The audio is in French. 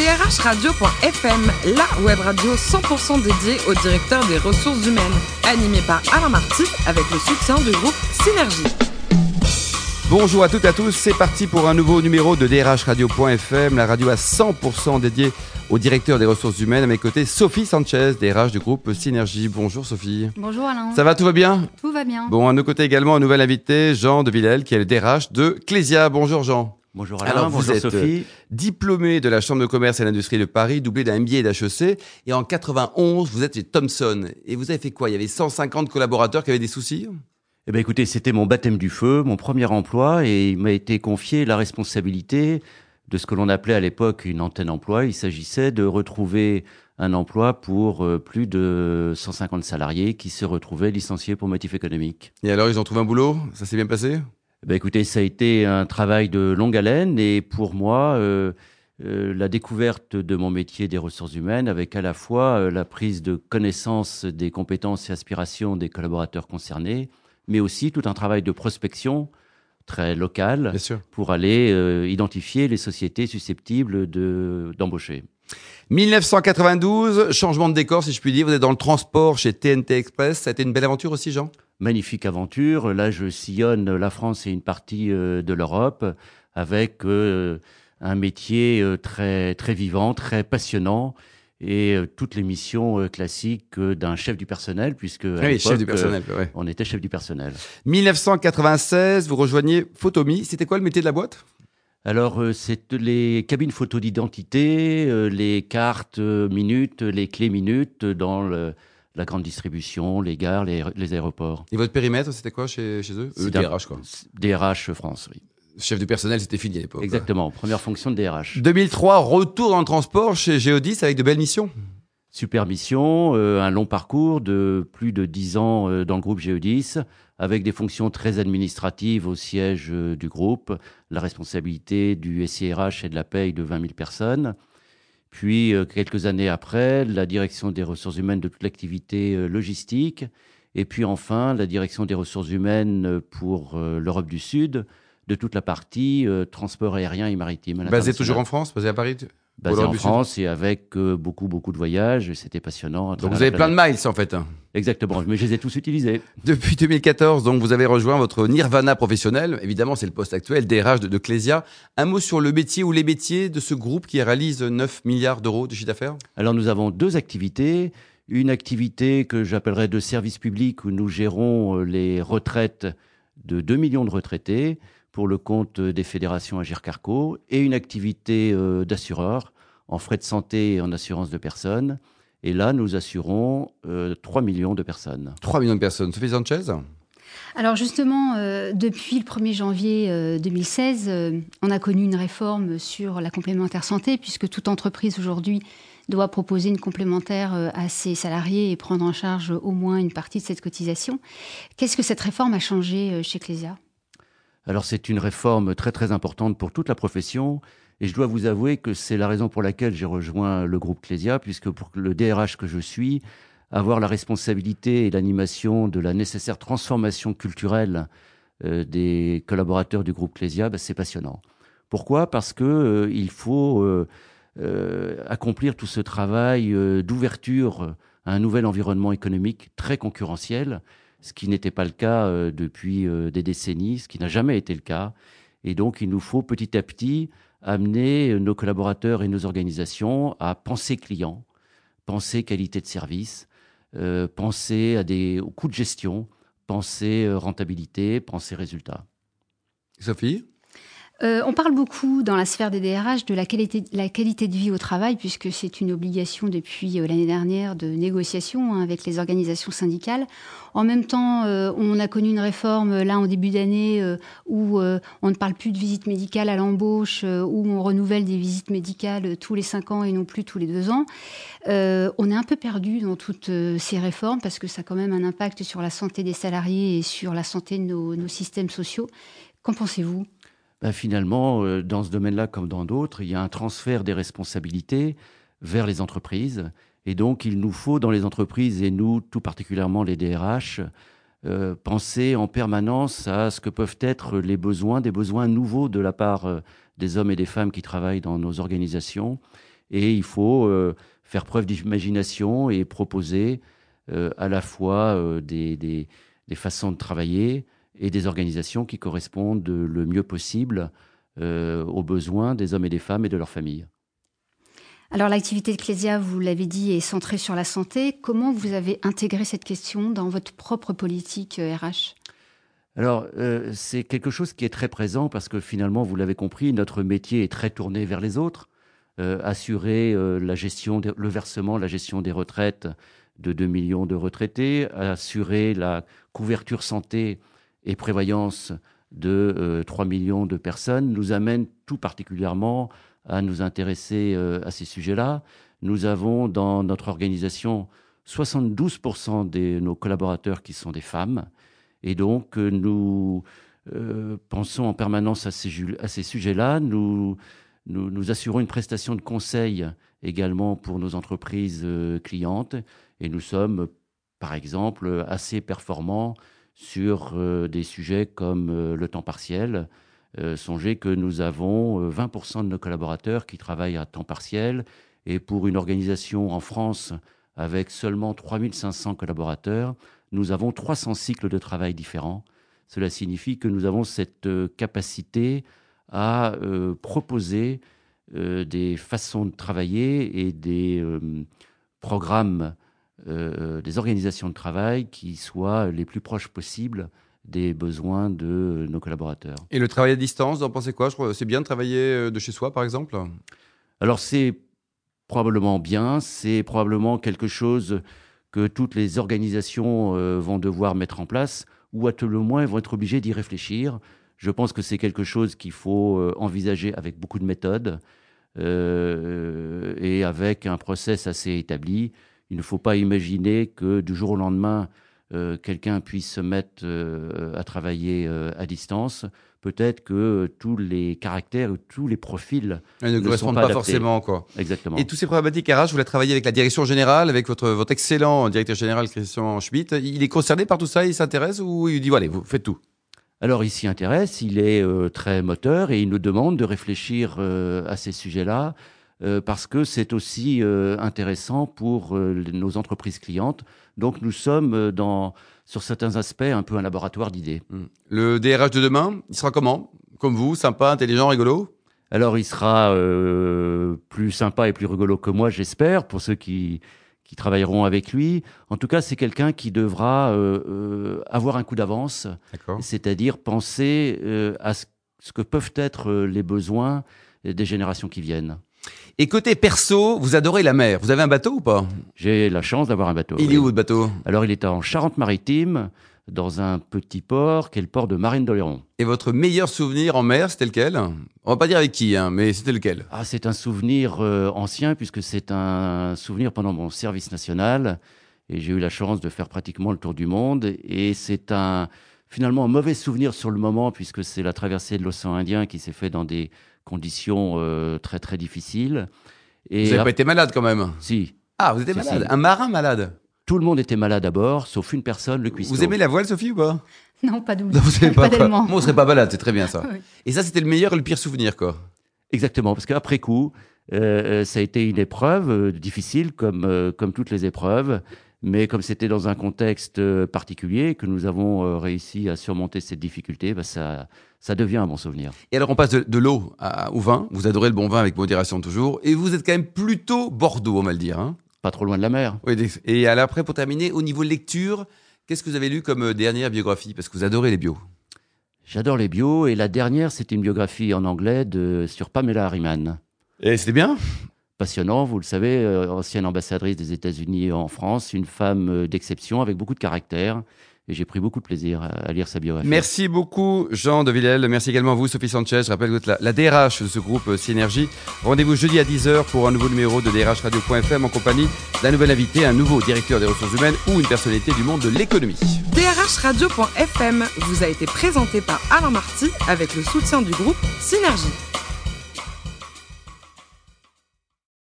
drhradio.fm, la web radio 100% dédiée au directeur des ressources humaines, animée par Alain Marty avec le soutien du groupe Synergie. Bonjour à toutes et à tous, c'est parti pour un nouveau numéro de drhradio.fm, la radio à 100% dédiée au directeur des ressources humaines. À mes côtés, Sophie Sanchez, DRH du groupe Synergie. Bonjour Sophie. Bonjour Alain. Ça va, tout va bien? Tout va bien. Bon, à nos côtés également, un nouvel invité, Jean de Villel, qui est le DRH de Clésia. Bonjour Jean. Bonjour Alain, Alors, vous bonjour êtes Sophie. diplômé de la Chambre de commerce et d'industrie de Paris, doublé d'un MBA d'HEC. Et en 91, vous êtes chez Thomson. Et vous avez fait quoi? Il y avait 150 collaborateurs qui avaient des soucis? Eh ben écoutez, c'était mon baptême du feu, mon premier emploi, et il m'a été confié la responsabilité de ce que l'on appelait à l'époque une antenne emploi. Il s'agissait de retrouver un emploi pour euh, plus de 150 salariés qui se retrouvaient licenciés pour motif économique. Et alors, ils ont trouvé un boulot? Ça s'est bien passé? Ben écoutez, ça a été un travail de longue haleine, et pour moi, euh, euh, la découverte de mon métier des ressources humaines, avec à la fois euh, la prise de connaissance des compétences et aspirations des collaborateurs concernés, mais aussi tout un travail de prospection très local pour aller euh, identifier les sociétés susceptibles de d'embaucher. 1992, changement de décor, si je puis dire. Vous êtes dans le transport chez TNT Express. Ça a été une belle aventure aussi, Jean? Magnifique aventure. Là, je sillonne la France et une partie euh, de l'Europe avec euh, un métier euh, très très vivant, très passionnant et toutes les missions classiques d'un chef du personnel, puisque à Oui, chef du personnel. ouais. on était chef du personnel. 1996, vous rejoignez Photomi. C'était quoi le métier de la boîte? Alors, c'est les cabines photo d'identité, les cartes minutes, les clés minutes dans le- la grande distribution, les gares, les, les aéroports. Et votre périmètre, c'était quoi chez, chez eux? Euh, DRH, quoi. DRH France, oui. Chef du personnel, c'était fini à l'époque. Exactement, première fonction de DRH. 2003, retour dans le transport chez Geodis avec de belles missions. Super mission, euh, un long parcours de plus de 10 ans euh, dans le groupe Géodis, avec des fonctions très administratives au siège euh, du groupe, la responsabilité du SIRH et de la paye de 20 000 personnes. Puis, euh, quelques années après, la direction des ressources humaines de toute l'activité euh, logistique. Et puis enfin, la direction des ressources humaines euh, pour l'Europe du Sud, de toute la partie transport aérien et maritime. à Basé l'international. toujours en France, basé à Paris. Basé en. France et avec euh, beaucoup, beaucoup de voyages. C'était passionnant. Donc vous avez plein de miles en fait. hein. Exactement, mais je les ai tous utilisés. Depuis 2014, donc vous avez rejoint votre nirvana professionnel. Évidemment, c'est le poste actuel, DRH de, de Clésia. Un mot sur le métier ou les métiers de ce groupe qui réalise 9 milliards d'euros de chiffre d'affaires? Alors nous avons deux activités. Une activité que j'appellerais de service public où nous gérons euh, les retraites de 2 millions de retraités pour le compte des fédérations Agir Carco et une activité euh, d'assureur en frais de santé et en assurance de personnes. Et là, nous assurons euh, 3 millions de personnes. 3 millions de personnes. Sophie Sanchez? Alors justement, euh, depuis le 1er janvier euh, 2016, euh, on a connu une réforme sur la complémentaire santé, puisque toute entreprise aujourd'hui doit proposer une complémentaire euh, à ses salariés et prendre en charge au moins une partie de cette cotisation. Qu'est-ce que cette réforme a changé euh, chez Clésia? Alors c'est une réforme très très importante pour toute la profession. Et je dois vous avouer que c'est la raison pour laquelle j'ai rejoint le groupe Clésia puisque pour le DRH que je suis, avoir la responsabilité et l'animation de la nécessaire transformation culturelle euh, des collaborateurs du groupe Clésia, ben, c'est passionnant. Pourquoi? Parce que euh, il faut euh, euh, accomplir tout ce travail d'ouverture à un nouvel environnement économique très concurrentiel ce qui n'était pas le cas euh, depuis euh, des décennies, ce qui n'a jamais été le cas. Et donc, il nous faut petit à petit amener nos collaborateurs et nos organisations à penser client, penser qualité de service, euh, penser à des coûts de gestion, penser euh, rentabilité, penser résultat. Sophie? Euh, on parle beaucoup dans la sphère des DRH de la qualité, de vie au travail, puisque c'est une obligation depuis euh, l'année dernière de négociation hein, avec les organisations syndicales. En même temps, euh, on a connu une réforme là en début d'année où on ne parle plus de visite médicale à l'embauche, où on renouvelle des visites médicales tous les cinq ans et non plus tous les deux ans. On est un peu perdu dans toutes ces réformes parce que ça a quand même un impact sur la santé des salariés et sur la santé de nos, nos systèmes sociaux. Qu'en pensez-vous? Ben, finalement, euh, dans ce domaine-là comme dans d'autres, il y a un transfert des responsabilités vers les entreprises. Et donc, il nous faut dans les entreprises, et nous, tout particulièrement les DRH, euh, penser en permanence à ce que peuvent être les besoins, des besoins nouveaux de la part euh, des hommes et des femmes qui travaillent dans nos organisations, Et il faut euh, faire preuve d'imagination et proposer euh, à la fois des, des, des, façons de travailler et des organisations qui correspondent le mieux possible aux besoins des hommes et des femmes et de leurs familles. Alors l'activité de Clésia, vous l'avez dit, est centrée sur la santé. Comment vous avez intégré cette question dans votre propre politique RH alors, euh, c'est quelque chose qui est très présent parce que finalement, vous l'avez compris, notre métier est très tourné vers les autres. Euh, assurer euh, la gestion, le versement, la gestion des retraites de 2 millions de retraités, assurer la couverture santé et prévoyance de 3 millions de personnes nous amène tout particulièrement à nous intéresser à ces sujets-là. Nous avons dans notre organisation 72% de nos collaborateurs qui sont des femmes. Et donc, euh, nous euh, pensons en permanence à ces, sujets-là. Nous, nous, assurons une prestation de conseil également pour nos entreprises euh, clientes. Et nous sommes, par exemple, assez performants sur des sujets comme le temps partiel. songez que nous avons 20% de nos collaborateurs qui travaillent à temps partiel. Et pour une organisation en France avec seulement 3500 collaborateurs, nous avons 300 cycles de travail différents. Cela signifie que nous avons cette euh, capacité à euh, proposer euh, des façons de travailler et des programmes, des organisations de travail qui soient les plus proches possibles des besoins de nos collaborateurs. Et le travail à distance, vous en pensez quoi? C'est bien de travailler de chez soi, par exemple? Alors c'est probablement bien, c'est probablement quelque chose que toutes les organisations euh, vont devoir mettre en place, ou à tout le moins vont être obligées d'y réfléchir. Je pense que c'est quelque chose qu'il faut euh, envisager avec beaucoup de méthodes euh, et avec un process assez établi. Il ne faut pas imaginer que du jour au lendemain, quelqu'un puisse se mettre à travailler à distance peut-être que tous les caractères, tous les profils ne, correspondent pas, forcément. Quoi. Exactement. Et tous ces problématiques RH, vous voulez travailler avec la direction générale, avec votre, votre excellent directeur général Christian Schmitt. Il est concerné par tout ça, il s'intéresse ou il dit, voilà, vous faites tout alors il s'y intéresse, il est euh, très moteur et il nous demande de réfléchir euh, à ces sujets-là euh, parce que c'est aussi intéressant pour nos entreprises clientes. Donc nous sommes dans sur certains aspects, un peu un laboratoire d'idées. Hmm. Le DRH de demain, il sera comment? Comme vous, sympa, intelligent, rigolo? Alors, il sera euh, plus sympa et plus rigolo que moi, j'espère, pour ceux qui, qui travailleront avec lui. En tout cas, c'est quelqu'un qui devra euh, euh, avoir un coup d'avance, c'est-à-dire penser à ce, que peuvent être les besoins des générations qui viennent. Et côté perso, vous adorez la mer. Vous avez un bateau ou pas? J'ai la chance d'avoir un bateau. Il est où votre bateau? Alors il est en Charente-Maritime, dans un petit port, qui est le port de Marine d'Oléron. Et votre meilleur souvenir en mer, c'était lequel? On va pas dire avec qui, hein, mais c'était lequel? Ah, c'est un souvenir euh, ancien, puisque c'est un souvenir pendant mon service national. Et j'ai eu la chance de faire pratiquement le tour du monde. Et c'est un finalement un mauvais souvenir sur le moment, puisque c'est la traversée de l'océan Indien qui s'est fait dans des conditions euh, très très difficiles. Et vous n'avez pas été malade quand même? Si. Ah, vous étiez malade Un marin malade? Tout le monde était malade à bord, sauf une personne, le cuistot. Vous aimez la voile, Sophie, ou pas? Non, pas double. Vous pas, pas Moi, on serait pas malade, c'est très bien ça. Et ça, c'était le meilleur et le pire souvenir, quoi. Exactement, parce qu'après coup, euh, euh, ça a été une épreuve difficile, comme, comme toutes les épreuves. Mais comme c'était dans un contexte particulier, que nous avons réussi à surmonter cette difficulté, bah ça, ça devient un bon souvenir. Et alors on passe de, l'eau au vin. Vous adorez le bon vin avec modération toujours. Et vous êtes quand même plutôt Bordeaux, on va le dire. Hein Pas trop loin de la mer. Oui, et alors après, pour terminer, au niveau lecture, qu'est-ce que vous avez lu comme euh, dernière biographie? Parce que vous adorez les bios. J'adore les bios. Et la dernière, c'était une biographie en anglais de, sur Pamela Harriman. Et c'était bien? Passionnant, vous le savez, euh, ancienne ambassadrice des États-Unis en France, une femme euh, d'exception avec beaucoup de caractère et j'ai pris beaucoup de plaisir à, lire sa biographie. Merci beaucoup Jean de Villel, merci également à vous Sophie Sanchez, je rappelle que vous êtes la, DRH de ce groupe euh, Synergie. Rendez-vous jeudi à 10h pour un nouveau numéro de DRH Radio.fm en compagnie d'un nouvel invité, un nouveau directeur des ressources humaines ou une personnalité du monde de l'économie. DRH Radio.fm vous a été présenté par Alain Marty avec le soutien du groupe Synergie.